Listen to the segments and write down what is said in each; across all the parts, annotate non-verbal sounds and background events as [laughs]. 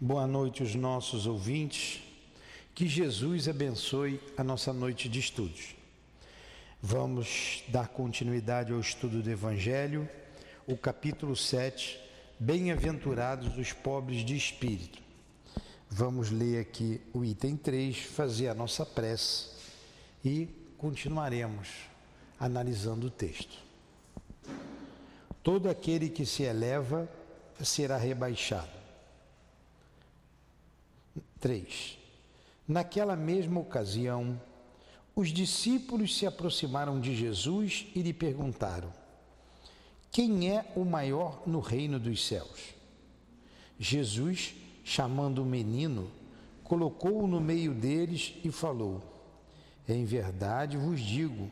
Boa noite, os nossos ouvintes. Que Jesus abençoe a nossa noite de estudos. Vamos dar continuidade ao estudo do Evangelho, o capítulo 7, Bem-aventurados os pobres de espírito. Vamos ler aqui o item 3, fazer a nossa prece e continuaremos analisando o texto. Todo aquele que se eleva será rebaixado. 3. Naquela mesma ocasião, os discípulos se aproximaram de Jesus e lhe perguntaram: Quem é o maior no reino dos céus? Jesus, chamando o menino, colocou-o no meio deles e falou: Em verdade vos digo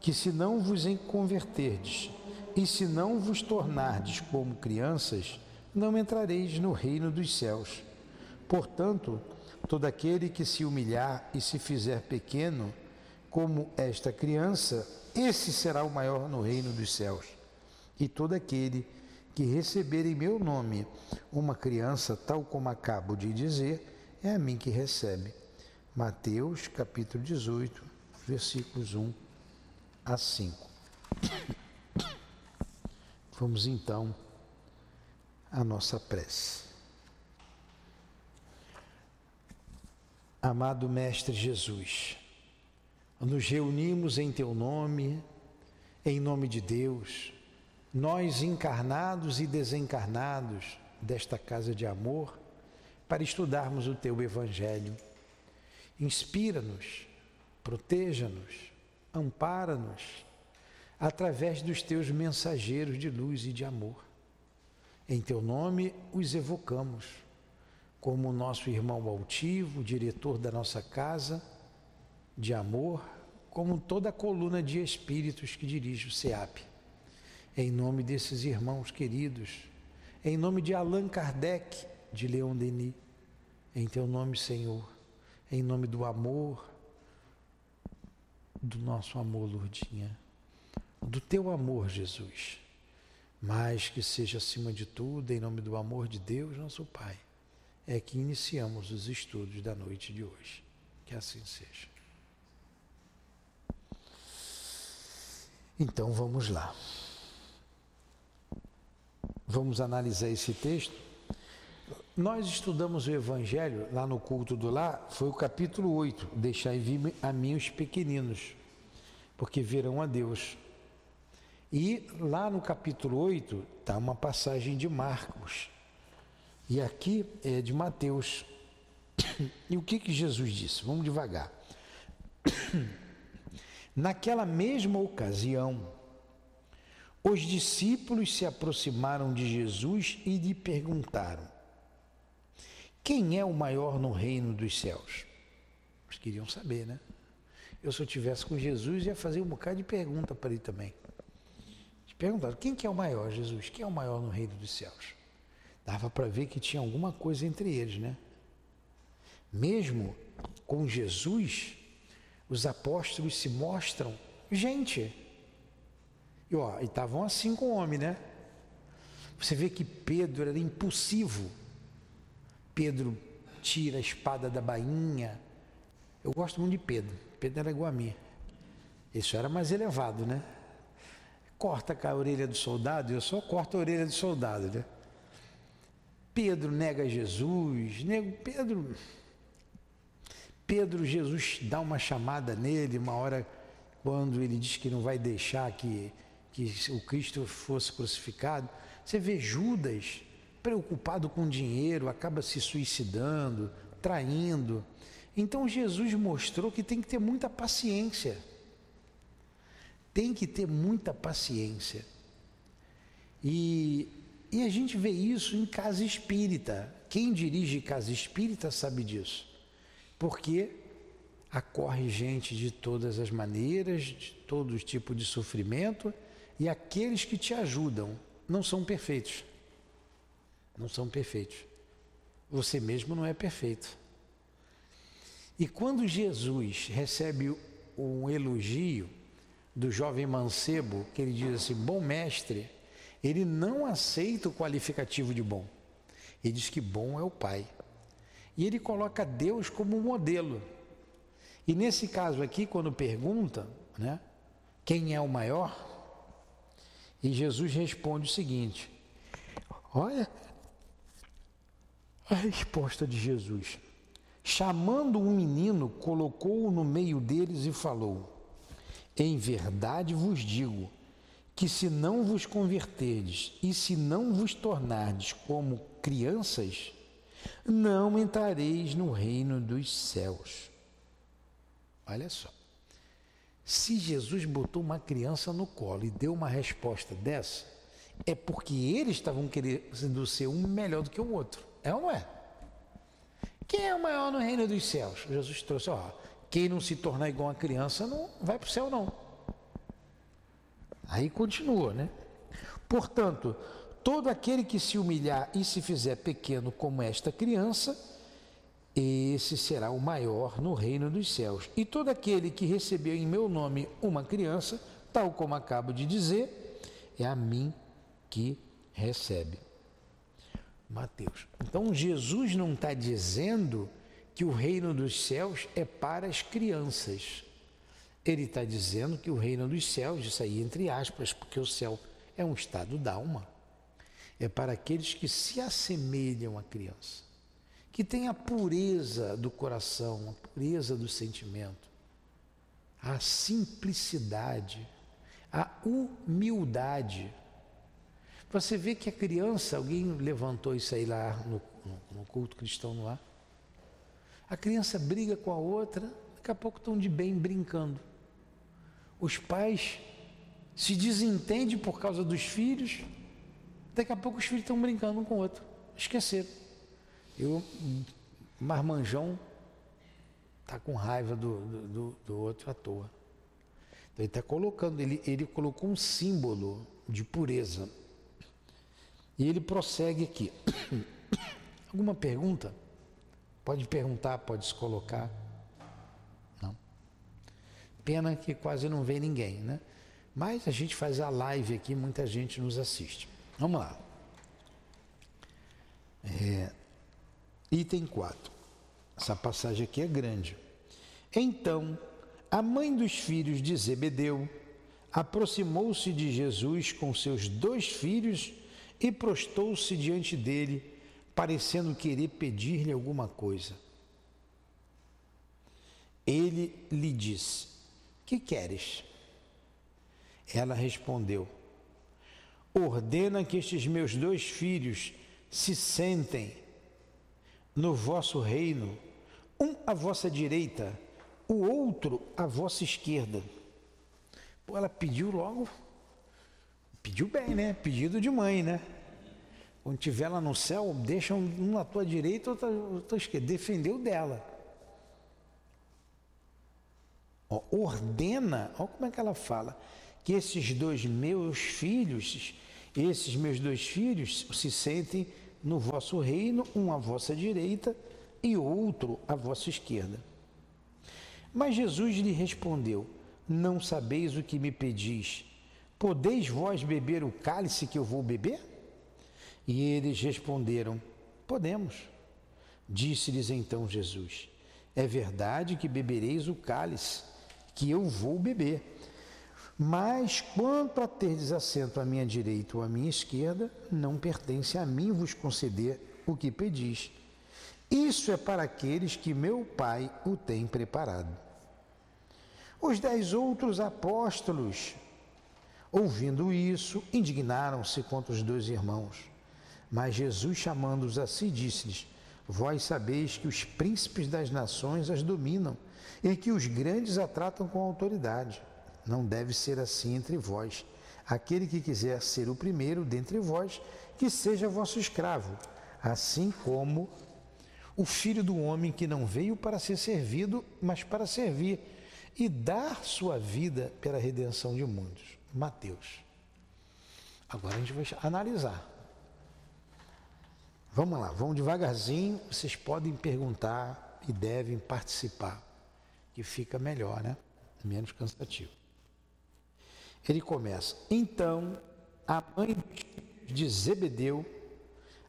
que se não vos converterdes e se não vos tornardes como crianças, não entrareis no reino dos céus. Portanto, todo aquele que se humilhar e se fizer pequeno, como esta criança, esse será o maior no reino dos céus. E todo aquele que receber em meu nome uma criança, tal como acabo de dizer, é a mim que recebe. Mateus capítulo 18, versículos 1 a 5. Vamos então à nossa prece. Amado Mestre Jesus, nos reunimos em Teu nome, em nome de Deus, nós encarnados e desencarnados desta casa de amor, para estudarmos o Teu Evangelho. Inspira-nos, proteja-nos, ampara-nos através dos Teus mensageiros de luz e de amor. Em Teu nome os evocamos como o nosso irmão altivo, diretor da nossa casa de amor, como toda a coluna de espíritos que dirige o SEAP. Em nome desses irmãos queridos, em nome de Allan Kardec, de Leon Denis, em teu nome, Senhor, em nome do amor, do nosso amor, Lourdinha, do teu amor, Jesus, mas que seja acima de tudo, em nome do amor de Deus, nosso Pai é que iniciamos os estudos da noite de hoje. Que assim seja. Então vamos lá. Vamos analisar esse texto. Nós estudamos o Evangelho lá no culto do lá, foi o capítulo 8, deixai vir a mim os pequeninos, porque verão a Deus. E lá no capítulo 8 está uma passagem de Marcos, e aqui é de Mateus. [coughs] E o que, que Jesus disse? Vamos devagar. [coughs] Naquela mesma ocasião, os discípulos se aproximaram de Jesus e lhe perguntaram: Quem é o maior no reino dos céus? Eles queriam saber, né? Eu, se eu tivesse com Jesus, ia fazer um bocado de pergunta para ele também. Eles perguntaram: Quem que é o maior, Jesus? Quem é o maior no reino dos céus? Dava para ver que tinha alguma coisa entre eles, né? Mesmo com Jesus, os apóstolos se mostram gente. E ó, estavam assim com o homem, né? Você vê que Pedro era impulsivo. Pedro tira a espada da bainha. Eu gosto muito de Pedro. Pedro era igual a mim. Isso era mais elevado, né? Corta a orelha do soldado, eu só corto a orelha do soldado, né? Pedro nega Jesus, nego, Pedro, Pedro, Jesus dá uma chamada nele, uma hora quando ele diz que não vai deixar que, que o Cristo fosse crucificado. Você vê Judas preocupado com dinheiro, acaba se suicidando, traindo. Então Jesus mostrou que tem que ter muita paciência. Tem que ter muita paciência. E e a gente vê isso em casa espírita. Quem dirige casa espírita sabe disso. Porque acorre gente de todas as maneiras, de todo tipo de sofrimento, e aqueles que te ajudam não são perfeitos. Não são perfeitos. Você mesmo não é perfeito. E quando Jesus recebe um elogio do jovem mancebo, que ele diz assim: Bom mestre ele não aceita o qualificativo de bom. Ele diz que bom é o Pai. E ele coloca Deus como modelo. E nesse caso aqui, quando pergunta, né, quem é o maior? E Jesus responde o seguinte: Olha a resposta de Jesus. Chamando um menino, colocou-o no meio deles e falou: Em verdade vos digo que se não vos converterdes e se não vos tornardes como crianças, não entrareis no reino dos céus. Olha só. Se Jesus botou uma criança no colo e deu uma resposta dessa, é porque eles estavam querendo ser um melhor do que o outro. É ou não é? Quem é o maior no reino dos céus? Jesus trouxe, ó, quem não se tornar igual a criança não vai para o céu não. Aí continua, né? Portanto, todo aquele que se humilhar e se fizer pequeno como esta criança, esse será o maior no reino dos céus. E todo aquele que recebeu em meu nome uma criança, tal como acabo de dizer, é a mim que recebe. Mateus. Então Jesus não está dizendo que o reino dos céus é para as crianças. Ele está dizendo que o reino dos céus, isso aí entre aspas, porque o céu é um estado d'alma, é para aqueles que se assemelham à criança, que têm a pureza do coração, a pureza do sentimento, a simplicidade, a humildade. Você vê que a criança, alguém levantou isso aí lá no, no, no culto cristão no ar. A criança briga com a outra, daqui a pouco estão de bem brincando os pais se desentendem por causa dos filhos, daqui a pouco os filhos estão brincando um com o outro. Esqueceram. Eu, marmanjão, está com raiva do, do, do, outro à toa. Então ele está colocando, ele, ele colocou um símbolo de pureza. E ele prossegue aqui. [coughs] Alguma pergunta? Pode perguntar, pode se colocar. Pena que quase não vê ninguém, né? Mas a gente faz a live aqui, muita gente nos assiste. Vamos lá. É, item 4. Essa passagem aqui é grande. Então, a mãe dos filhos de Zebedeu aproximou-se de Jesus com seus dois filhos e prostou-se diante dele, parecendo querer pedir-lhe alguma coisa. Ele lhe disse: que queres? Ela respondeu: Ordena que estes meus dois filhos se sentem no vosso reino, um à vossa direita, o outro à vossa esquerda. Pô, ela pediu logo, pediu bem, né? Pedido de mãe, né? Quando tiver lá no céu, deixa um na tua direita, outro à tua esquerda. Defendeu dela. Ó, ordena, como é que ela fala, que esses dois meus filhos, esses meus dois filhos se sentem no vosso reino, um à vossa direita e outro à vossa esquerda. Mas Jesus lhe respondeu: Não sabeis o que me pedis. Podeis vós beber o cálice que eu vou beber? E eles responderam: Podemos. Disse-lhes então Jesus: É verdade que bebereis o cálice que eu vou beber. Mas quanto a ter desassento à minha direita ou à minha esquerda, não pertence a mim vos conceder o que pedis. Isso é para aqueles que meu Pai o tem preparado. Os dez outros apóstolos, ouvindo isso, indignaram-se contra os dois irmãos. Mas Jesus, chamando-os a si, disse-lhes: Vós sabeis que os príncipes das nações as dominam e que os grandes a tratam com autoridade. Não deve ser assim entre vós. Aquele que quiser ser o primeiro dentre vós, que seja vosso escravo, assim como o filho do homem que não veio para ser servido, mas para servir e dar sua vida pela redenção de muitos. Mateus. Agora a gente vai analisar. Vamos lá, vamos devagarzinho. Vocês podem perguntar e devem participar que fica melhor, né? Menos cansativo. Ele começa: Então a mãe de Zebedeu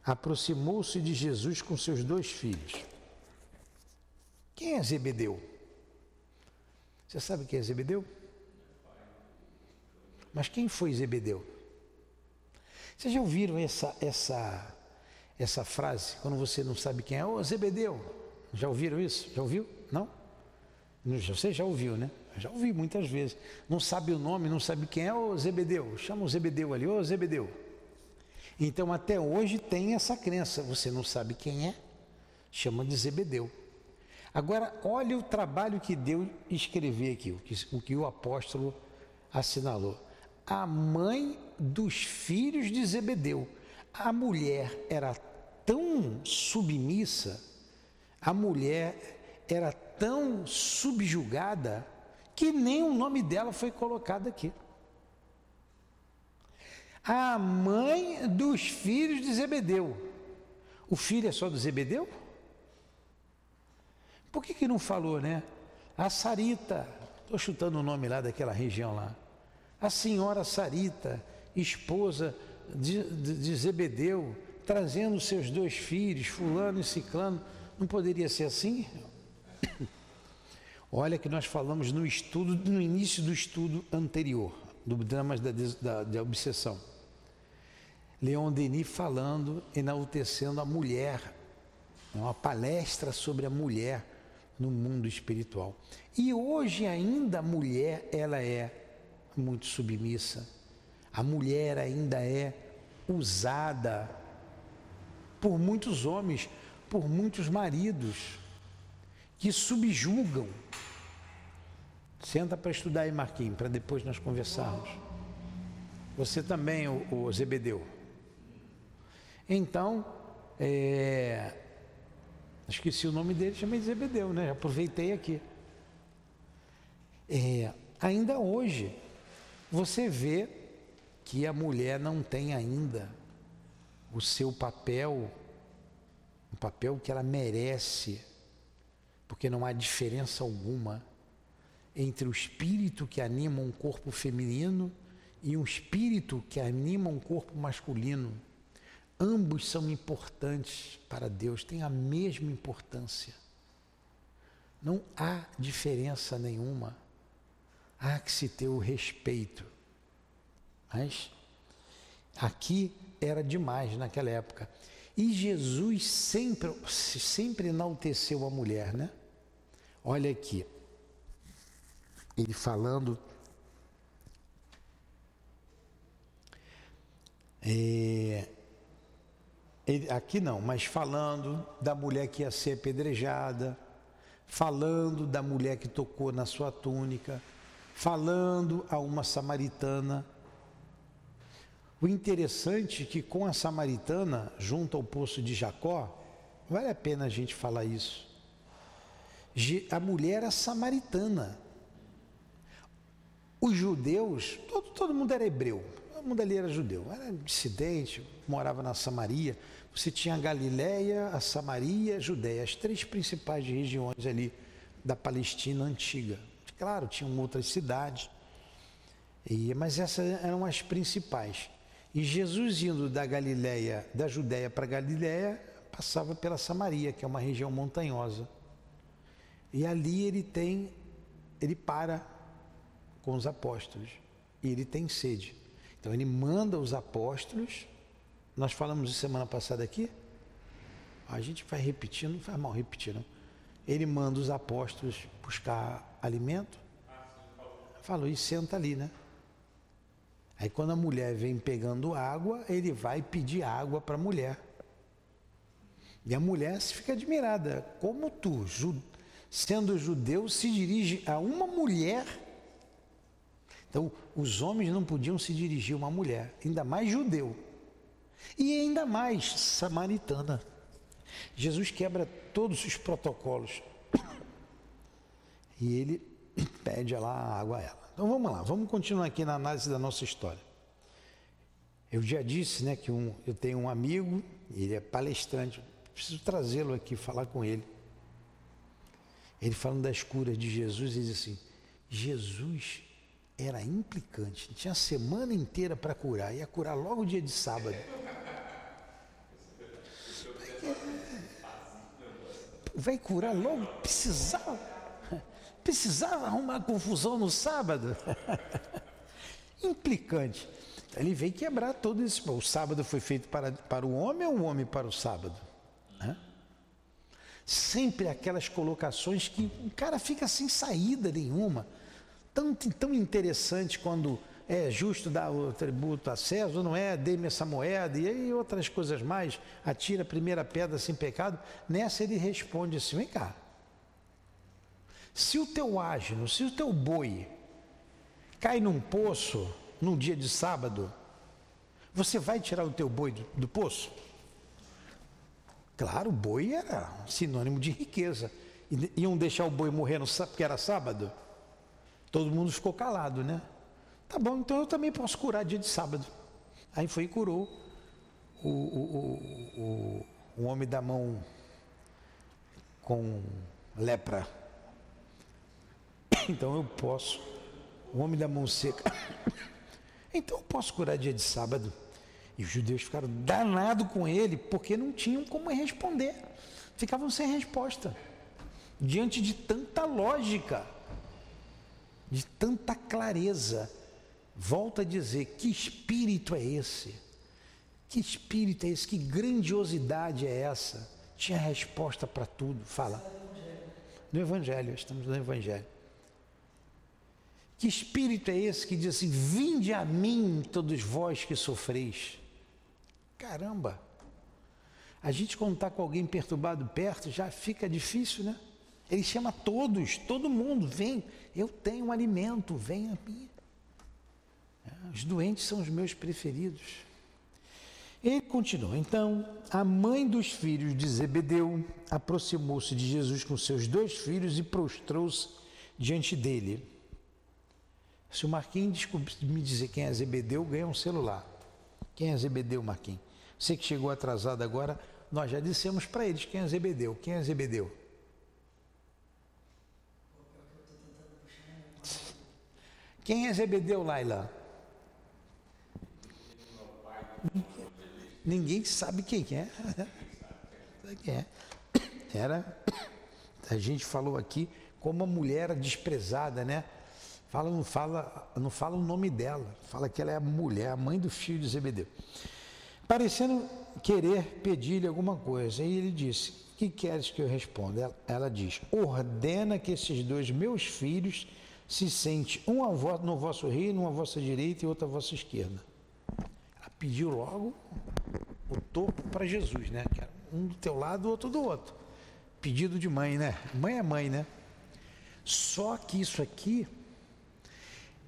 aproximou-se de Jesus com seus dois filhos. Quem é Zebedeu? Você sabe quem é Zebedeu? Mas quem foi Zebedeu? Vocês já ouviram essa, essa, essa frase, quando você não sabe quem é? Ô, Zebedeu. Já ouviram isso? Já ouviu? Não? Você já ouviu, né? Já ouvi muitas vezes. Não sabe o nome, não sabe quem é, ô Zebedeu. Chama o Zebedeu ali, ô Zebedeu. Então até hoje tem essa crença. Você não sabe quem é, chama de Zebedeu. Agora, olha o trabalho que deu escrever aqui, o que, o que o apóstolo assinalou. A mãe dos filhos de Zebedeu. A mulher era tão submissa, a mulher era tão subjugada, que nem o nome dela foi colocado aqui. A mãe dos filhos de Zebedeu. O filho é só do Zebedeu? Por que, que não falou, né? A Sarita, estou chutando o nome lá daquela região lá. A senhora Sarita, esposa de, de, de Zebedeu, trazendo seus dois filhos, fulano e ciclano, não poderia ser assim? [coughs] Olha que nós falamos no estudo, no início do estudo anterior, do dramas da, da, da obsessão. Leon Denis falando, enaltecendo a mulher, uma palestra sobre a mulher no mundo espiritual. E hoje ainda a mulher, ela é muito submissa. A mulher ainda é usada por muitos homens, por muitos maridos que subjugam. Senta para estudar aí, Marquinhos, para depois nós conversarmos. Você também, o, o Zebedeu. Então, é, Esqueci o nome dele, chamei de Zebedeu, né? Aproveitei aqui. É, ainda hoje, você vê que a mulher não tem ainda o seu papel, o papel que ela merece, porque não há diferença alguma entre o espírito que anima um corpo feminino e um espírito que anima um corpo masculino. Ambos são importantes para Deus, têm a mesma importância. Não há diferença nenhuma. Há que se ter o respeito. Mas aqui era demais naquela época. E Jesus sempre, sempre enalteceu a mulher, né? Olha aqui. Ele falando. É, ele, aqui não, mas falando da mulher que ia ser apedrejada, falando da mulher que tocou na sua túnica, falando a uma samaritana. O interessante é que com a samaritana, junto ao poço de Jacó, vale a pena a gente falar isso. A mulher era samaritana. Os judeus, todo, todo mundo era hebreu, todo mundo ali era judeu, era dissidente, morava na Samaria. Você tinha a Galiléia, a Samaria, a Judéia, as três principais regiões ali da Palestina antiga. Claro, tinham outras cidades, e, mas essas eram as principais. E Jesus indo da Galiléia, da Judéia para Galiléia, passava pela Samaria, que é uma região montanhosa. E ali ele tem, ele para com os apóstolos e ele tem sede. Então ele manda os apóstolos nós falamos semana passada aqui. A gente vai repetindo, não faz mal repetir, não. Ele manda os apóstolos buscar alimento. Falou, e senta ali, né? Aí quando a mulher vem pegando água, ele vai pedir água para a mulher. E a mulher fica admirada. Como tu, sendo judeu, se dirige a uma mulher? Então, os homens não podiam se dirigir a uma mulher, ainda mais judeu. E ainda mais samaritana. Jesus quebra todos os protocolos. E ele [coughs] pede lá a água a ela. Então vamos lá, vamos continuar aqui na análise da nossa história. Eu já disse né, que um, eu tenho um amigo, ele é palestrante, preciso trazê-lo aqui, falar com ele. Ele falando das curas de Jesus, ele diz assim: Jesus era implicante, tinha a semana inteira para curar, ia curar logo o dia de sábado. Vai curar logo, precisava, precisava arrumar confusão no sábado. [laughs] implicante. Ele veio quebrar todo esse. O sábado foi feito para, para o homem ou o homem para o sábado? Né? Sempre aquelas colocações que o cara fica sem saída nenhuma. Tão, tão interessante quando é justo dar o tributo a César, não é? Dê-me essa moeda e outras coisas mais. Atira a primeira pedra sem pecado. Nessa ele responde assim: vem cá. Se o teu asno, se o teu boi cai num poço num dia de sábado, você vai tirar o teu boi do, do poço? Claro, o boi era sinônimo de riqueza. Iam deixar o boi morrer no, porque era sábado? Todo mundo ficou calado, né? Tá bom, então eu também posso curar dia de sábado. Aí foi e curou o, o, o, o homem da mão com lepra. [coughs] Então eu posso. O homem da mão seca. [coughs] Então eu posso curar dia de sábado. E os judeus ficaram danados com ele porque não tinham como responder. Ficavam sem resposta. Diante de tanta lógica, de tanta clareza. Volta a dizer: que espírito é esse? Que espírito é esse? Que grandiosidade é essa? Tinha resposta para tudo. Fala. No Evangelho, estamos no Evangelho. Que espírito é esse que diz assim: Vinde a mim, todos vós que sofreis. Caramba! A gente, quando está com alguém perturbado perto, já fica difícil, né? Ele chama todos, todo mundo, vem, eu tenho um alimento, vem a mim. Os doentes são os meus preferidos. Ele continua. Então, a mãe dos filhos de Zebedeu aproximou-se de Jesus com seus dois filhos e prostrou-se diante dele. Se o Marquinhos me dizer quem é Zebedeu, ganha um celular. Quem é Zebedeu, Marquinhos? Você que chegou atrasado agora, nós já dissemos para eles quem é Zebedeu. Quem é Zebedeu? Quem é Zebedeu, Laila? Ninguém sabe quem é. Quem é. Era, a gente falou aqui como uma mulher desprezada, né? Fala, não fala, não fala o nome dela, fala que ela é a mulher, a mãe do filho de Zebedeu. Parecendo querer pedir-lhe alguma coisa. E ele disse: Que queres que eu responda? Ela, ela diz: Ordena que esses dois meus filhos se sente um no vosso reino, um à vossa direita e outro à vossa esquerda. Ela pediu logo o topo para Jesus, né? Um do teu lado, outro do outro. Pedido de mãe, né? Mãe é mãe, né? Só que isso aqui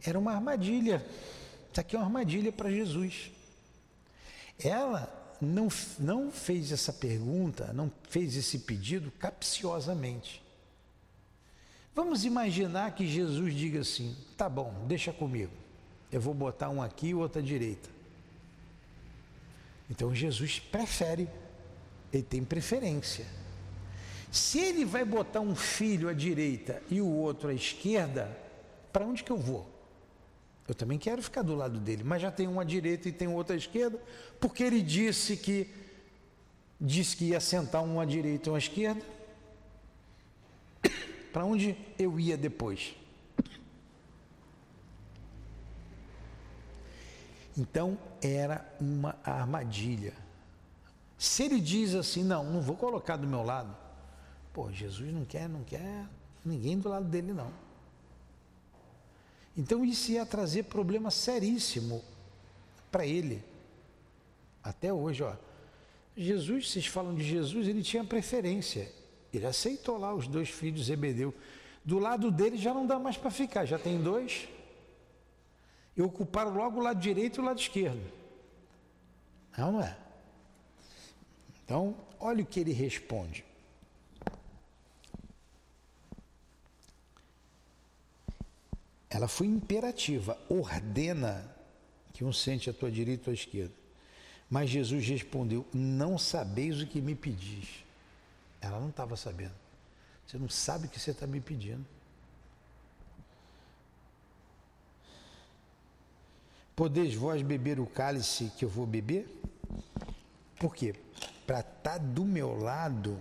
era uma armadilha. Isso aqui é uma armadilha para Jesus. Ela não, não fez essa pergunta, não fez esse pedido capciosamente. Vamos imaginar que Jesus diga assim: tá bom, deixa comigo, eu vou botar um aqui e outro à direita. Então Jesus prefere, ele tem preferência. Se ele vai botar um filho à direita e o outro à esquerda, para onde que eu vou? Eu também quero ficar do lado dele, mas já tem um à direita e tem outro à esquerda, porque ele disse que disse que ia sentar um à direita e um à esquerda. [coughs] Para onde eu ia depois? Então era uma armadilha. Se ele diz assim, não, não vou colocar do meu lado, pô, Jesus não quer, não quer ninguém do lado dele não. Então isso ia trazer problema seríssimo para ele. Até hoje, ó. Jesus, vocês falam de Jesus, ele tinha preferência. Ele aceitou lá os dois filhos de Zebedeu. Do lado dele já não dá mais para ficar, já tem dois. E ocuparam logo o lado direito e o lado esquerdo. Não, não é? Então, olha o que ele responde. Ela foi imperativa, ordena que um sente à tua direita ou à esquerda. Mas Jesus respondeu: Não sabeis o que me pedis. Ela não estava sabendo. Você não sabe o que você está me pedindo. Podeis vós beber o cálice que eu vou beber? Por quê? Para estar tá do meu lado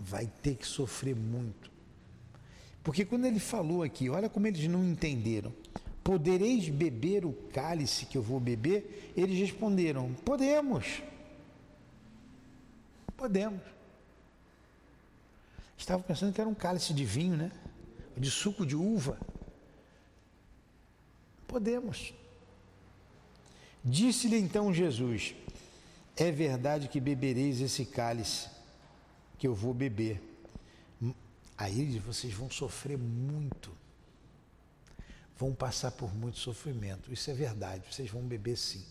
vai ter que sofrer muito. Porque quando ele falou aqui, olha como eles não entenderam. Podereis beber o cálice que eu vou beber? Eles responderam: Podemos. Podemos. Estavam pensando que era um cálice de vinho, né? De suco de uva. Podemos. Disse-lhe então Jesus: É verdade que bebereis esse cálice que eu vou beber. Aí vocês vão sofrer muito. Vão passar por muito sofrimento. Isso é verdade, vocês vão beber sim.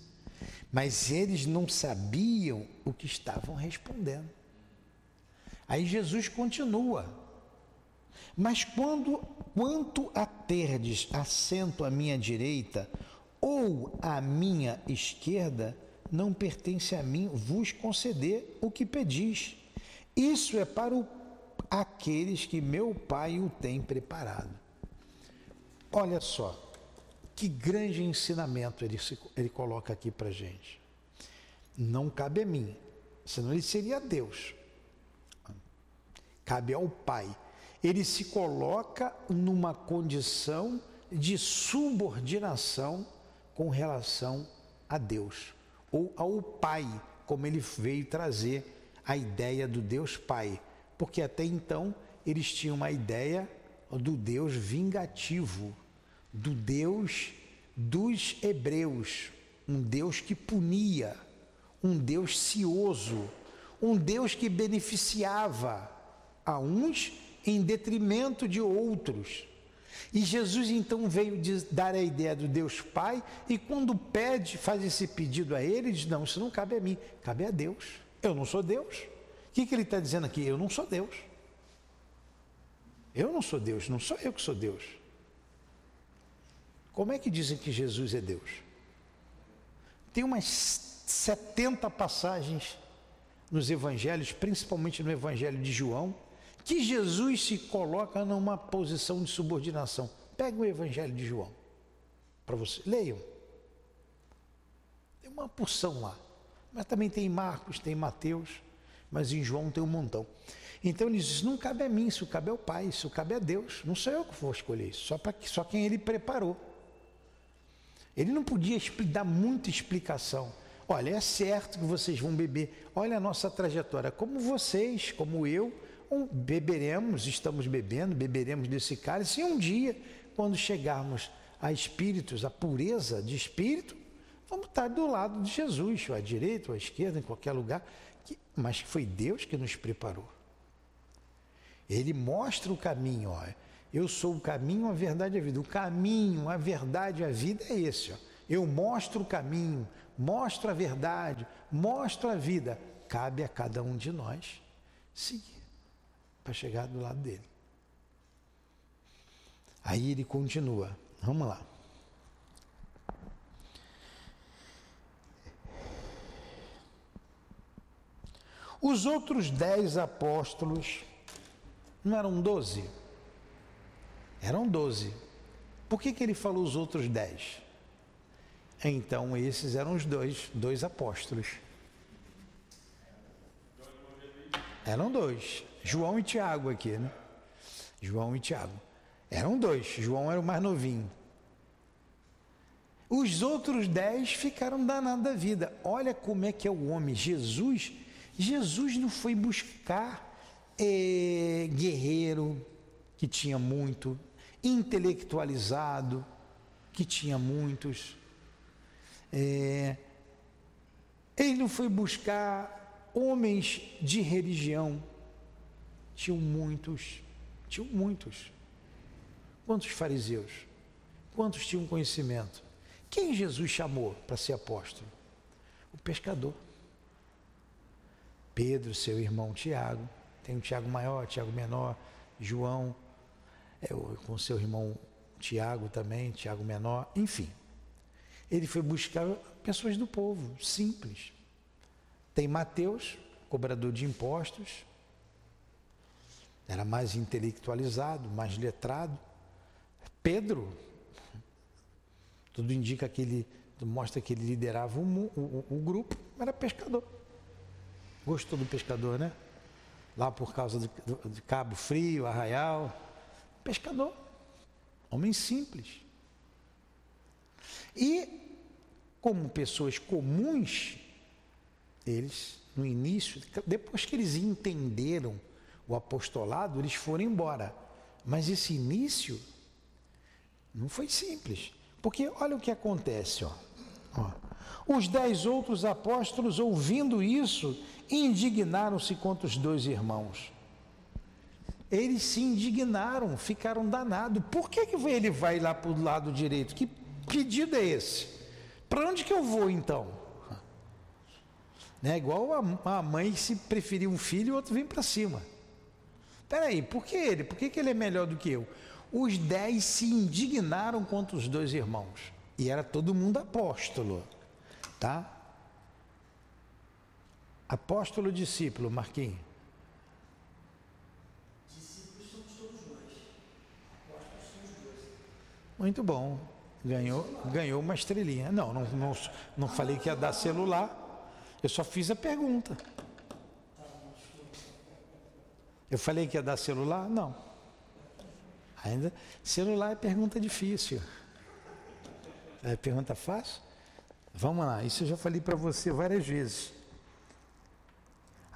Mas eles não sabiam o que estavam respondendo. Aí Jesus continua. Mas quando quanto a terdes assento à minha direita ou à minha esquerda, não pertence a mim vos conceder o que pedis. Isso é para o, aqueles que meu Pai o tem preparado. Olha só, que grande ensinamento ele, se, ele coloca aqui para gente. Não cabe a mim, senão ele seria Deus. Cabe ao Pai. Ele se coloca numa condição de subordinação com relação a Deus, ou ao Pai, como ele veio trazer a ideia do Deus Pai, porque até então eles tinham uma ideia do Deus vingativo, do Deus dos hebreus, um Deus que punia, um Deus cioso, um Deus que beneficiava a uns em detrimento de outros. E Jesus então veio dar a ideia do Deus Pai, e quando pede, faz esse pedido a ele, diz: Não, isso não cabe a mim, cabe a Deus. Eu não sou Deus. Que, que ele está dizendo aqui? Eu não sou Deus. Eu não sou Deus, não sou eu que sou Deus. Como é que dizem que Jesus é Deus? Tem umas 70 passagens nos evangelhos, principalmente no evangelho de João, que Jesus se coloca numa posição de subordinação. Pega o evangelho de João para você, leiam. Tem uma porção lá. Mas também tem Marcos, tem Mateus, mas em João tem um montão. Então ele diz: não cabe a mim, isso cabe ao Pai, isso cabe a Deus. Não sou eu que vou escolher isso, só, para só quem ele preparou. Ele não podia dar muita explicação. Olha, é certo que vocês vão beber. Olha a nossa trajetória. Como vocês, como eu, beberemos, estamos bebendo, beberemos desse cálice. E um dia, quando chegarmos a espíritos, a pureza de espírito, vamos estar do lado de Jesus, ou à direita ou à esquerda, em qualquer lugar, que, mas foi Deus que nos preparou. Ele mostra o caminho, ó. Eu sou o caminho, a verdade e a vida. O caminho, a verdade e a vida é esse, ó. Eu mostro o caminho, mostro a verdade, mostro a vida. Cabe a cada um de nós seguir para chegar do lado dele. Aí ele continua. Vamos lá. Os outros dez apóstolos não eram doze? Eram doze. Por que, que ele falou os outros dez? Então esses eram os dois, dois apóstolos. Eram dois. João e Tiago aqui, né? João e Tiago. Eram dois. João era o mais novinho. Os outros dez ficaram danados da vida. Olha como é que é o homem. Jesus Jesus não foi buscar é, guerreiro, que tinha muito, intelectualizado, que tinha muitos. É, ele não foi buscar homens de religião, tinham muitos, tinham muitos. Quantos fariseus? Quantos tinham conhecimento? Quem Jesus chamou para ser apóstolo? O pescador. Pedro, seu irmão Tiago, tem um Tiago maior, Tiago menor, João, é, com seu irmão Tiago também, Tiago menor, enfim. Ele foi buscar pessoas do povo, simples. Tem Mateus, cobrador de impostos, era mais intelectualizado, mais letrado. Pedro, tudo indica que ele, mostra que ele liderava o, o, o grupo, era pescador. Gostou do pescador, né? lá por causa de, Cabo Frio, Arraial. Pescador. Homem simples. E, como pessoas comuns, eles, no início, depois que eles entenderam o apostolado, eles foram embora. Mas esse início não foi simples. Porque olha o que acontece, ó. Os dez outros apóstolos, ouvindo isso, indignaram-se contra os dois irmãos. Eles se indignaram, ficaram danados. Por que, que ele vai lá para o lado direito? Que pedido é esse? Para onde que eu vou então? É igual a, a mãe se preferir um filho, o outro vem para cima. Peraí, por que ele? Por que, que ele é melhor do que eu? Os dez se indignaram contra os dois irmãos. E era todo mundo apóstolo. Tá? Apóstolo discípulo, Marquinhos. Discípulos somos todos nós. Apóstolos somos dois. Muito bom. Ganhou, ganhou uma estrelinha. Não, não, não, não falei que ia dar celular. Eu só fiz a pergunta. Eu falei que ia dar celular? Não. Ainda celular é pergunta difícil. É pergunta fácil? Vamos lá, isso eu já falei para você várias vezes.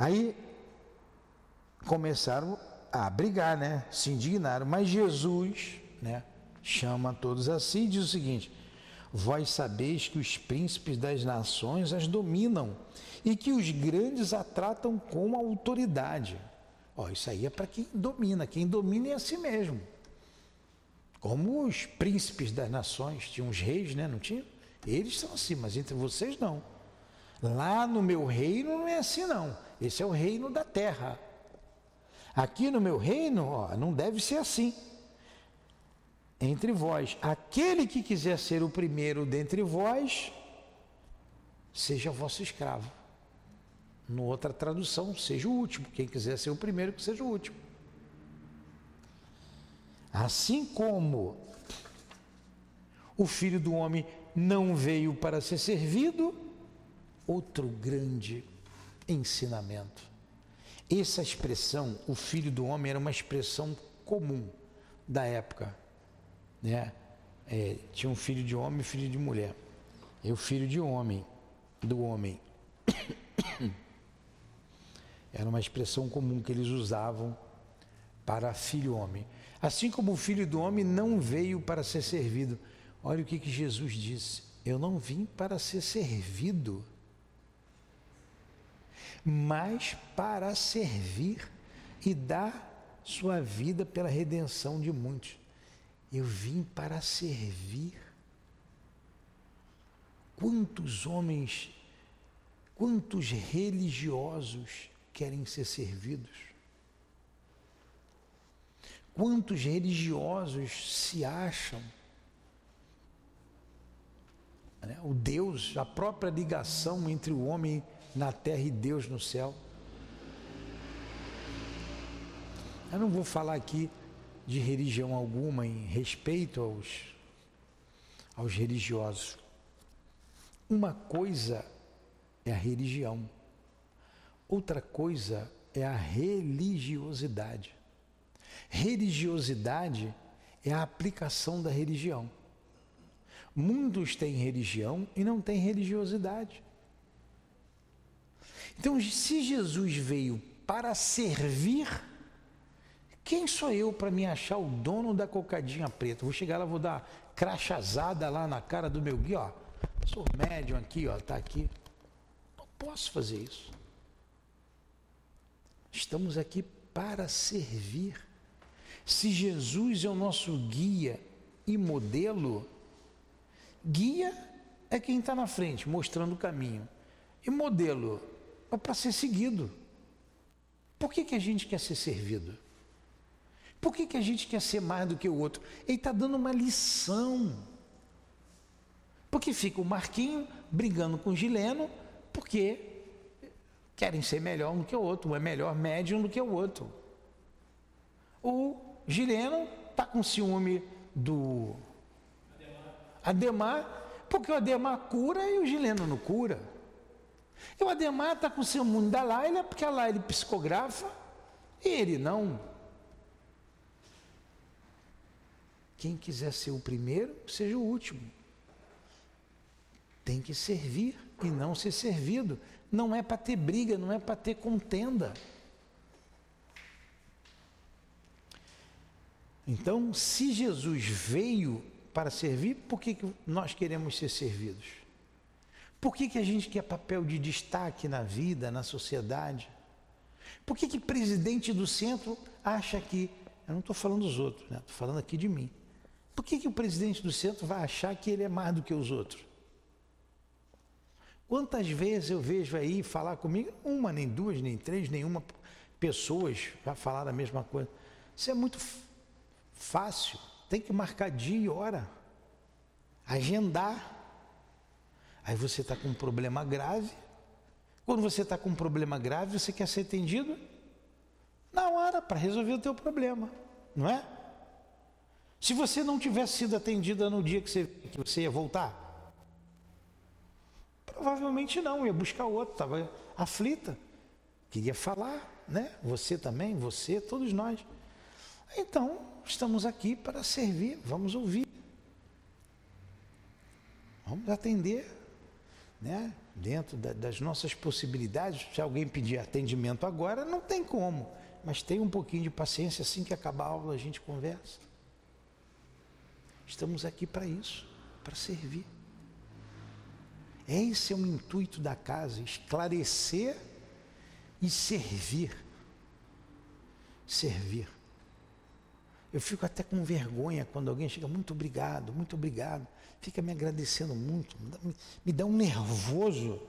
Aí começaram a brigar, né? Se indignaram, mas Jesus, né, chama todos assim e diz o seguinte: Vós sabeis que os príncipes das nações as dominam e que os grandes a tratam com autoridade. Ó, isso aí é para quem domina, quem domina é a si mesmo. Como os príncipes das nações, tinham os reis, né? Não tinha? Eles são assim, mas entre vocês não. Lá no meu reino não é assim não. Esse é o reino da terra. Aqui no meu reino, ó, não deve ser assim entre vós. Aquele que quiser ser o primeiro dentre vós, seja vosso escravo. No outra tradução, seja o último. Quem quiser ser o primeiro, que seja o último. Assim como o filho do homem não veio para ser servido, outro grande ensinamento. Essa expressão, o filho do homem, era uma expressão comum da época né? É, tinha um filho de homem e filho de mulher. E o filho de homem, do homem. [coughs] Era uma expressão comum que eles usavam para filho homem. Assim como o filho do homem não veio para ser servido. Olha o que, que Jesus disse: Eu não vim para ser servido, mas para servir e dar sua vida pela redenção de muitos. Eu vim para servir. Quantos homens, quantos religiosos querem ser servidos? Quantos religiosos se acham? Né? O Deus, a própria ligação entre o homem na terra e Deus no céu. Eu não vou falar aqui de religião alguma em respeito aos, aos religiosos. Uma coisa é a religião, outra coisa é a religiosidade. Religiosidade é a aplicação da religião. Muitos têm religião e não têm religiosidade. Então, se Jesus veio para servir, quem sou eu para me achar o dono da cocadinha preta? Vou chegar lá, vou dar crachazada lá na cara do meu guia, ó. Sou médium aqui, ó, tá aqui. Não posso fazer isso. Estamos aqui para servir. Se Jesus é o nosso guia e modelo, guia é quem está na frente, mostrando o caminho. E modelo é para ser seguido. Por que, que a gente quer ser servido? Por que, que a gente quer ser mais do que o outro? Ele está dando uma lição. Porque fica o Marquinho brigando com o Gileno, porque querem ser melhor do que o outro, um é melhor médium do que o outro. O Gileno está com ciúme do Ademar, porque o Ademar cura e o Gileno não cura. E o Ademar está com ciúme da Laila, porque a Laila psicografa Ele não. Quem quiser ser o primeiro, seja o último. Tem que servir e não ser servido. Não é para ter briga, não é para ter contenda. Então, se Jesus veio para servir, por que nós queremos ser servidos? Por que, que a gente quer papel de destaque na vida, na sociedade? Por que, que presidente do centro acha que. Eu não estou falando dos outros, estou né? falando aqui de mim. Por que, que o presidente do centro vai achar que ele é mais do que os outros? Quantas vezes eu vejo aí falar comigo, uma, nem duas, nem três, nenhuma pessoas já falaram a mesma coisa. Isso é muito fácil. Tem que marcar dia e hora. Agendar. Aí você está com um problema grave. Quando você está com um problema grave, você quer ser atendido na hora para resolver o teu problema, não é? Se você não tivesse sido atendida no dia que você, que você ia voltar, provavelmente não, ia buscar outro, estava aflita, queria falar, né? Você também, você, todos nós. Então, estamos aqui para servir, vamos ouvir. Vamos atender, né? Dentro da, das nossas possibilidades. Se alguém pedir atendimento agora, não tem como. Mas tem um pouquinho de paciência, assim que acabar a aula a gente conversa. Estamos aqui para isso, para servir. Esse é o intuito da casa, esclarecer e servir. Servir. Eu fico até com vergonha quando alguém chega, muito obrigado, muito obrigado. Fica me agradecendo muito, me dá, um nervoso.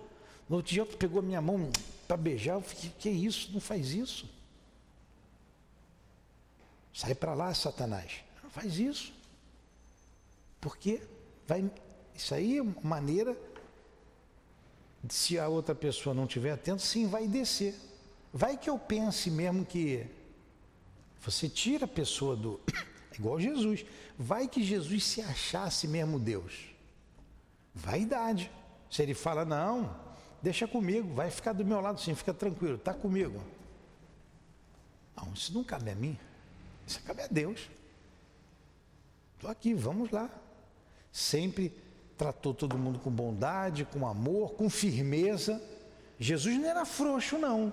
No outro dia, pegou a minha mão para beijar, eu fiquei, que isso? Não faz isso. Sai para lá, Satanás. Não faz isso. Porque vai, isso aí é uma maneira, se a outra pessoa não estiver atenta, sim, vai descer. Vai que eu pense mesmo que você tira a pessoa do. Igual Jesus. Vai que Jesus se achasse mesmo Deus. Vaidade. Se ele fala, não, deixa comigo, vai ficar do meu lado sim, fica tranquilo, está comigo. Não, isso não cabe a mim. Isso cabe a Deus. Estou aqui, vamos lá. Sempre tratou todo mundo com bondade, com amor, com firmeza. Jesus não era frouxo, não.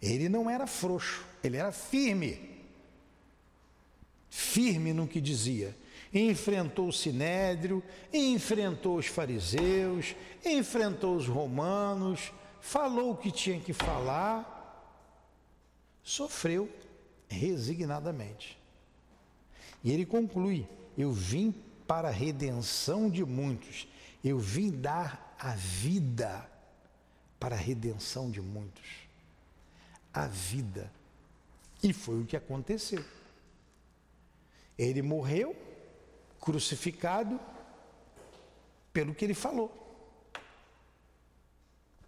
Ele não era frouxo, ele era firme. Firme no que dizia. Enfrentou o sinédrio, enfrentou os fariseus, enfrentou os romanos, falou o que tinha que falar, sofreu resignadamente. E ele conclui: Eu vim para a redenção de muitos, eu vim dar a vida para a redenção de muitos a vida. E foi o que aconteceu. Ele morreu crucificado pelo que ele falou.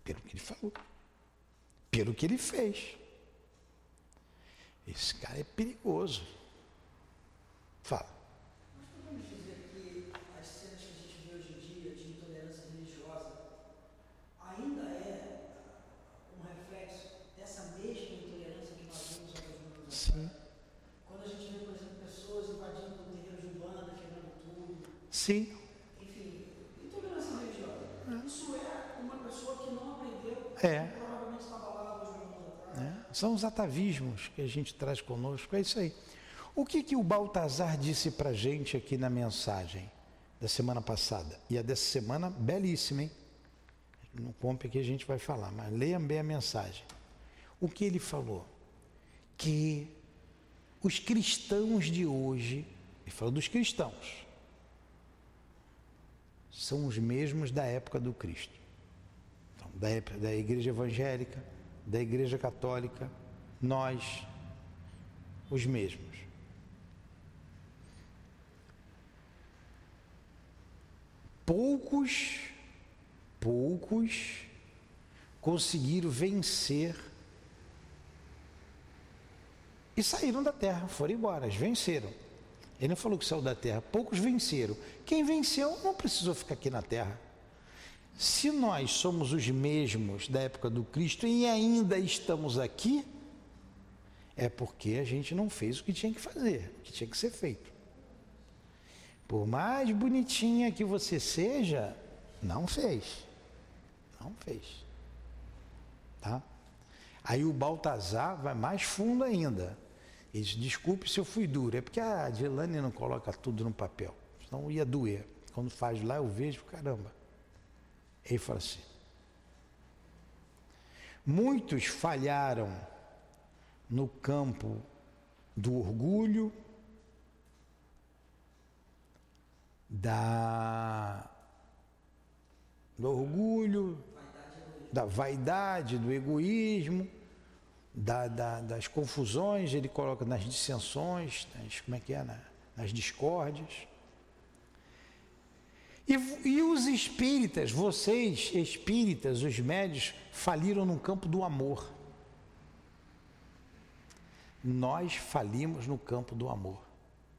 Pelo que ele falou. Pelo que ele fez. Esse cara é perigoso. Fala. Sim. Enfim, intolerância religiosa. É. Isso é uma pessoa que não aprendeu, é. provavelmente mil atrás. É. São os atavismos que a gente traz conosco, é isso aí. O que, que o Baltazar disse para gente aqui na mensagem da semana passada? E a dessa semana, belíssima, hein? No comp aqui a gente vai falar, mas leiam bem a mensagem. O que ele falou? Que os cristãos de hoje, ele falou dos cristãos, são os mesmos da época do Cristo. Então, da, época, da igreja evangélica, da igreja católica, nós, os mesmos. Poucos, poucos conseguiram vencer e saíram da terra, foram embora, venceram. Ele não falou que saiu da terra, poucos venceram. Quem venceu não precisou ficar aqui na terra. Se nós somos os mesmos da época do Cristo e ainda estamos aqui, é porque a gente não fez o que tinha que fazer, o que tinha que ser feito. Por mais bonitinha que você seja, não fez. Não fez. Tá? Aí o Baltazar vai mais fundo ainda. Ele diz, desculpe se eu fui duro. É porque a Adilane não coloca tudo no papel. Senão ia doer. Quando faz lá, eu vejo, caramba. Ele fala assim. Muitos falharam no campo do orgulho, da do orgulho, da vaidade, do egoísmo, da, da, das confusões, ele coloca nas dissensões, nas, como é que é, na, nas discórdias. E, e os espíritas, vocês espíritas, os médios, faliram no campo do amor. Nós falimos no campo do amor.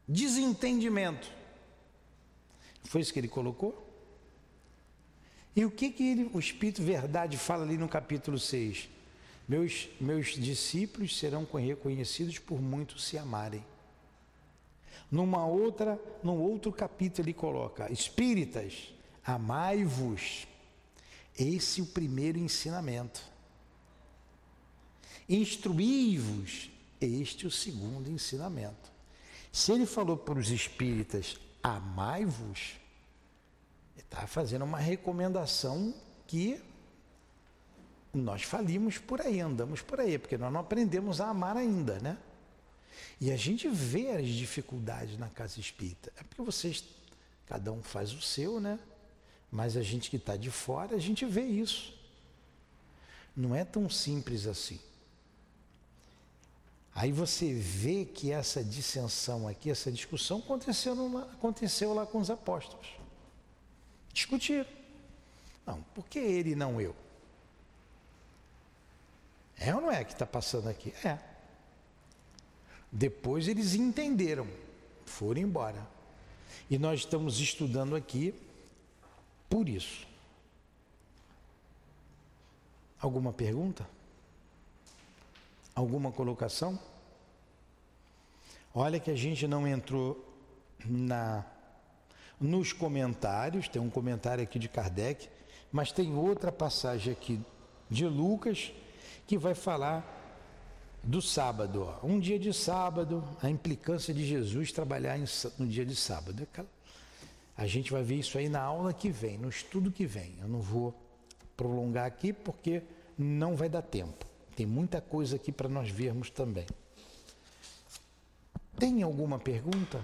Desentendimento. Foi isso que ele colocou? E o que, que ele, o Espírito Verdade fala ali no capítulo 6? Meus, meus discípulos serão reconhecidos por muitos se amarem. Numa outra, num outro capítulo ele coloca: Espíritas, amai-vos. Esse é o primeiro ensinamento. Instruí-vos. Este é o segundo ensinamento. Se ele falou para os espíritas, amai-vos, está fazendo uma recomendação que nós falimos por aí, andamos por aí, porque nós não aprendemos a amar ainda, né? E a gente vê as dificuldades na casa espírita. É porque vocês, cada um faz o seu, né? Mas a gente que está de fora, a gente vê isso. Não é tão simples assim. Aí você vê que essa dissensão aqui, essa discussão aconteceu, aconteceu lá com os apóstolos. Discutiram. Não, por que ele não eu? É ou não é que está passando aqui? É. Depois eles entenderam, foram embora. E nós estamos estudando aqui por isso. Alguma pergunta? Alguma colocação? Olha que a gente não entrou na nos comentários, tem um comentário aqui de Kardec, mas tem outra passagem aqui de Lucas que vai falar do sábado. Ó. Um dia de sábado, a implicância de Jesus trabalhar no dia de sábado. A gente vai ver isso aí na aula que vem, no estudo que vem. Eu não vou prolongar aqui porque não vai dar tempo. Tem muita coisa aqui para nós vermos também. Tem alguma pergunta?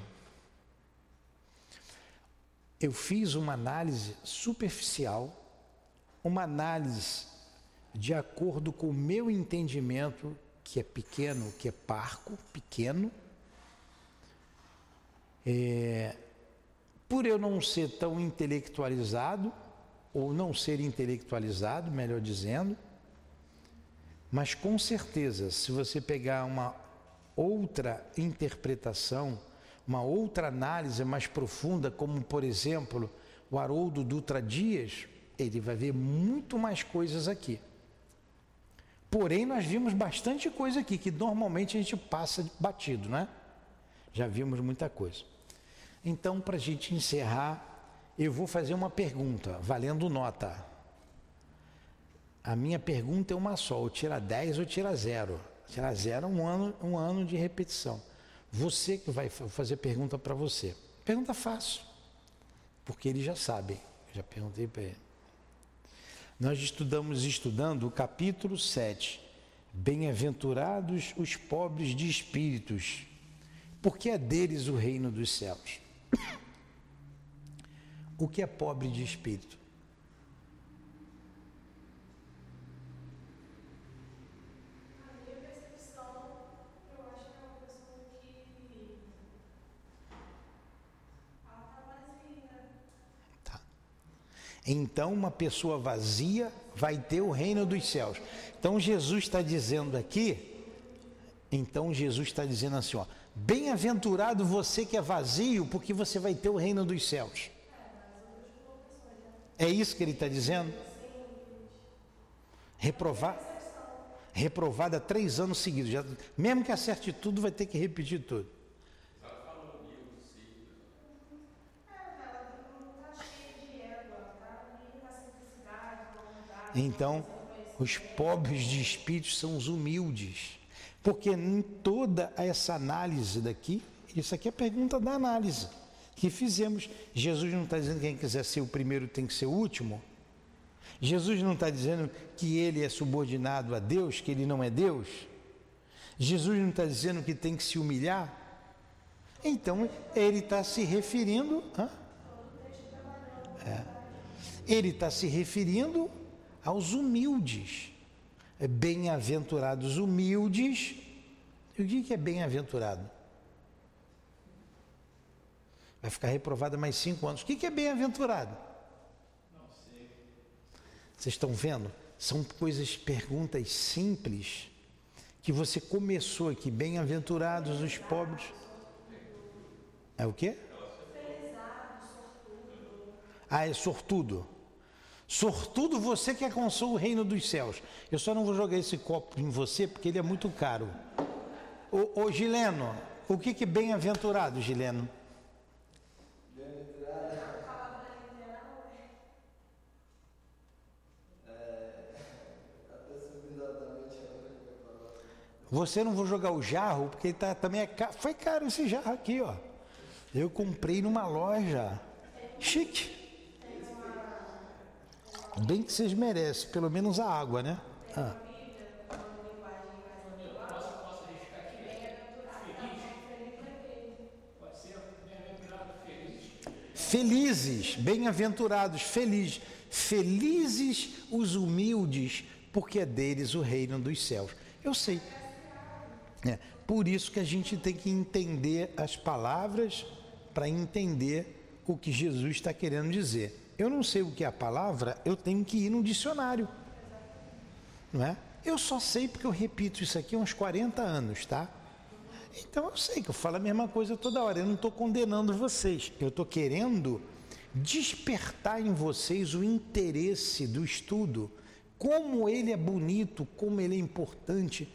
eu fiz uma análise superficial, uma análise de acordo com o meu entendimento, que é pequeno, que é parco, pequeno. É, por eu não ser tão intelectualizado, ou não ser intelectualizado, melhor dizendo, mas com certeza, se você pegar uma outra interpretação, uma outra análise mais profunda, como por exemplo o Haroldo Dutra Dias, ele vai ver muito mais coisas aqui. Porém, nós vimos bastante coisa aqui que normalmente a gente passa batido, né? Já vimos muita coisa. Então, para a gente encerrar, eu vou fazer uma pergunta, valendo nota. A minha pergunta é uma só: ou tira 10 ou tira zero. Tira zero é um ano, um ano de repetição. Você que vai fazer pergunta para você. Pergunta fácil, porque ele já sabe. Já perguntei para ele. Nós estudamos estudando o capítulo 7. Bem-aventurados os pobres de espíritos, porque é deles o reino dos céus. [coughs] O que é pobre de espírito? Então, uma pessoa vazia vai ter o reino dos céus. Então, Jesus está dizendo aqui, então Jesus está dizendo assim, ó, bem-aventurado você que é vazio, porque você vai ter o reino dos céus. É isso que ele está dizendo? Reprovar? reprovada três anos seguidos. Já, mesmo que acerte tudo, vai ter que repetir tudo. Então, os pobres de espírito são os humildes. Porque em toda essa análise daqui, isso aqui é pergunta da análise que fizemos. Jesus não está dizendo que quem quiser ser o primeiro tem que ser o último. Jesus não está dizendo que ele é subordinado a Deus, que ele não é Deus. Jesus não está dizendo que tem que se humilhar. Então, ele está se referindo. É, ele está se referindo aos humildes. É bem-aventurados humildes. E o que é bem-aventurado? Vai ficar reprovada mais cinco anos. O que é bem-aventurado? Vocês estão vendo? São coisas, perguntas simples que você começou aqui. Bem-aventurados os pobres. É o quê? Ah, é sortudo. Sortudo você que alcançou o reino dos céus. Eu só não vou jogar esse copo em você porque ele é muito caro. Ô, Gileno, o que, que é bem-aventurado, Gileno? Você não vou jogar o jarro, porque tá, também é caro. Foi caro esse jarro aqui, ó. Eu comprei numa loja. Chique. Bem que vocês merecem, pelo menos a água, né? Ah. Felizes, bem-aventurados, felizes. Felizes os humildes, porque é deles o reino dos céus. Eu sei. É, por isso que a gente tem que entender as palavras para entender o que Jesus está querendo dizer. Eu não sei o que é a palavra, eu tenho que ir no dicionário. Não é? Eu só sei porque eu repito isso aqui há uns 40 anos, tá? Então eu sei que eu falo a mesma coisa toda hora. Eu não estou condenando vocês. Eu estou querendo despertar em vocês o interesse do estudo, como ele é bonito, como ele é importante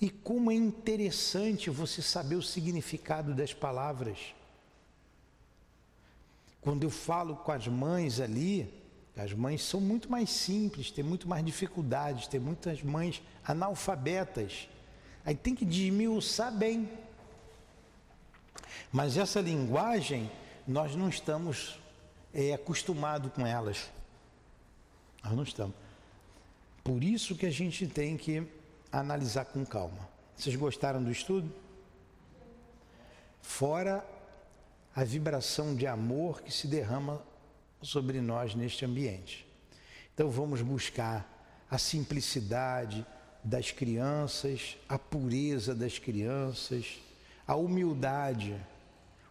e como é interessante você saber o significado das palavras. Quando eu falo com as mães ali, as mães são muito mais simples, têm muito mais dificuldades, tem muitas mães analfabetas. Aí tem que desmiuçar bem. Mas essa linguagem, nós não estamos é, acostumados com elas. Nós não estamos. Por isso que a gente tem que analisar com calma. Vocês gostaram do estudo? Fora a vibração de amor que se derrama sobre nós neste ambiente. Então vamos buscar a simplicidade das crianças, a pureza das crianças, a humildade.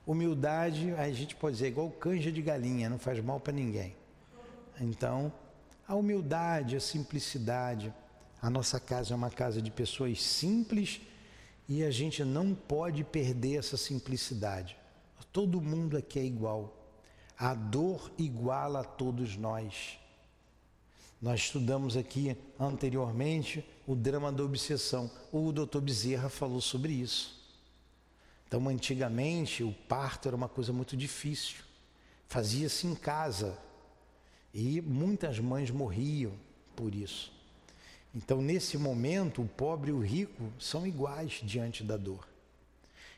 Humildade, a gente pode dizer, igual canja de galinha, não faz mal para ninguém. Então, a humildade, a simplicidade. A nossa casa é uma casa de pessoas simples e a gente não pode perder essa simplicidade. Todo mundo aqui é igual. A dor iguala a todos nós. Nós estudamos aqui anteriormente o drama da obsessão. O doutor Bezerra falou sobre isso. Então, antigamente, o parto era uma coisa muito difícil. Fazia-se em casa. E muitas mães morriam por isso. Então, nesse momento, o pobre e o rico são iguais diante da dor.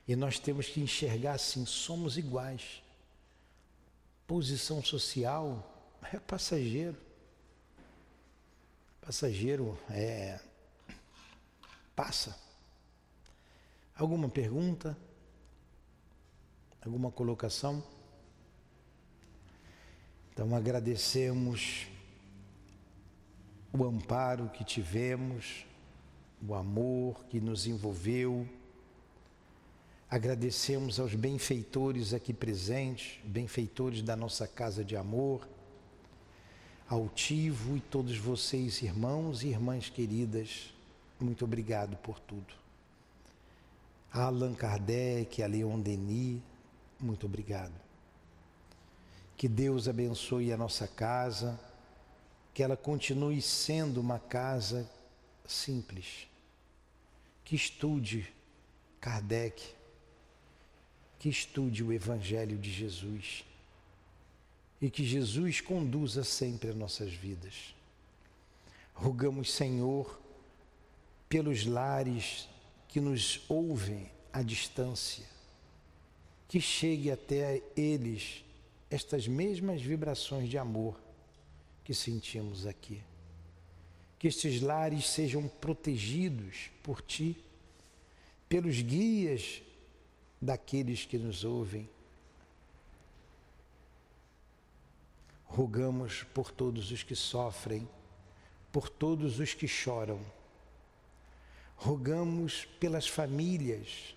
E nós temos que enxergar assim: somos iguais. Posição social é passageiro. Passageiro é. passa. Alguma pergunta? Alguma colocação? Então agradecemos o amparo que tivemos, o amor que nos envolveu Agradecemos aos benfeitores aqui presentes, benfeitores da nossa casa de amor, altivo e todos vocês, irmãos e irmãs queridas, muito obrigado por tudo. A Allan Kardec, a Leon Denis, muito obrigado. Que Deus abençoe a nossa casa, que ela continue sendo uma casa simples, que estude Kardec, que estude o Evangelho de Jesus e que Jesus conduza sempre as nossas vidas. Rogamos, Senhor, pelos lares que nos ouvem à distância, que chegue até eles estas mesmas vibrações de amor que sentimos aqui. Que estes lares sejam protegidos por Ti, pelos guias daqueles que nos ouvem. Rogamos por todos os que sofrem, por todos os que choram. Rogamos pelas famílias,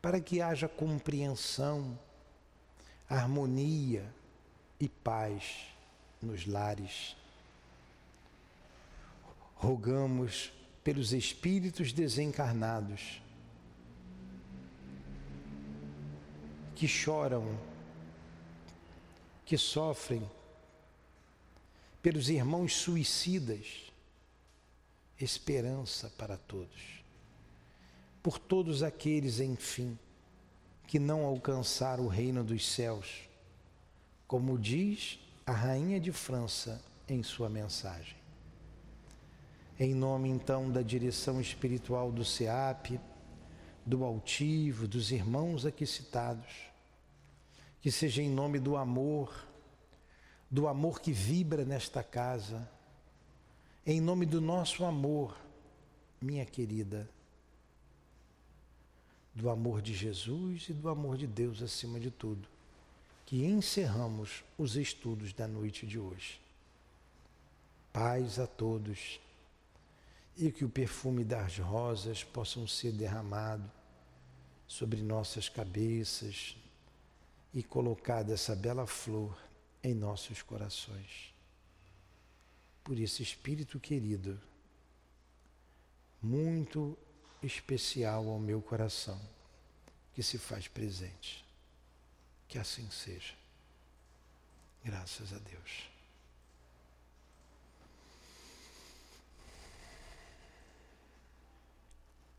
para que haja compreensão, harmonia e paz nos lares. Rogamos pelos espíritos desencarnados que choram, que sofrem, pelos irmãos suicidas, esperança para todos, por todos aqueles, enfim, que não alcançaram o reino dos céus, como diz a Rainha de França em sua mensagem. Em nome então da direção espiritual do SEAP, do altivo, dos irmãos aqui citados, que seja em nome do amor, do amor que vibra nesta casa, em nome do nosso amor, minha querida, do amor de Jesus e do amor de Deus acima de tudo, que encerramos os estudos da noite de hoje. Paz a todos. E que o perfume das rosas possam ser derramado sobre nossas cabeças, e colocada essa bela flor em nossos corações. Por esse Espírito querido, muito especial ao meu coração, que se faz presente. Que assim seja. Graças a Deus.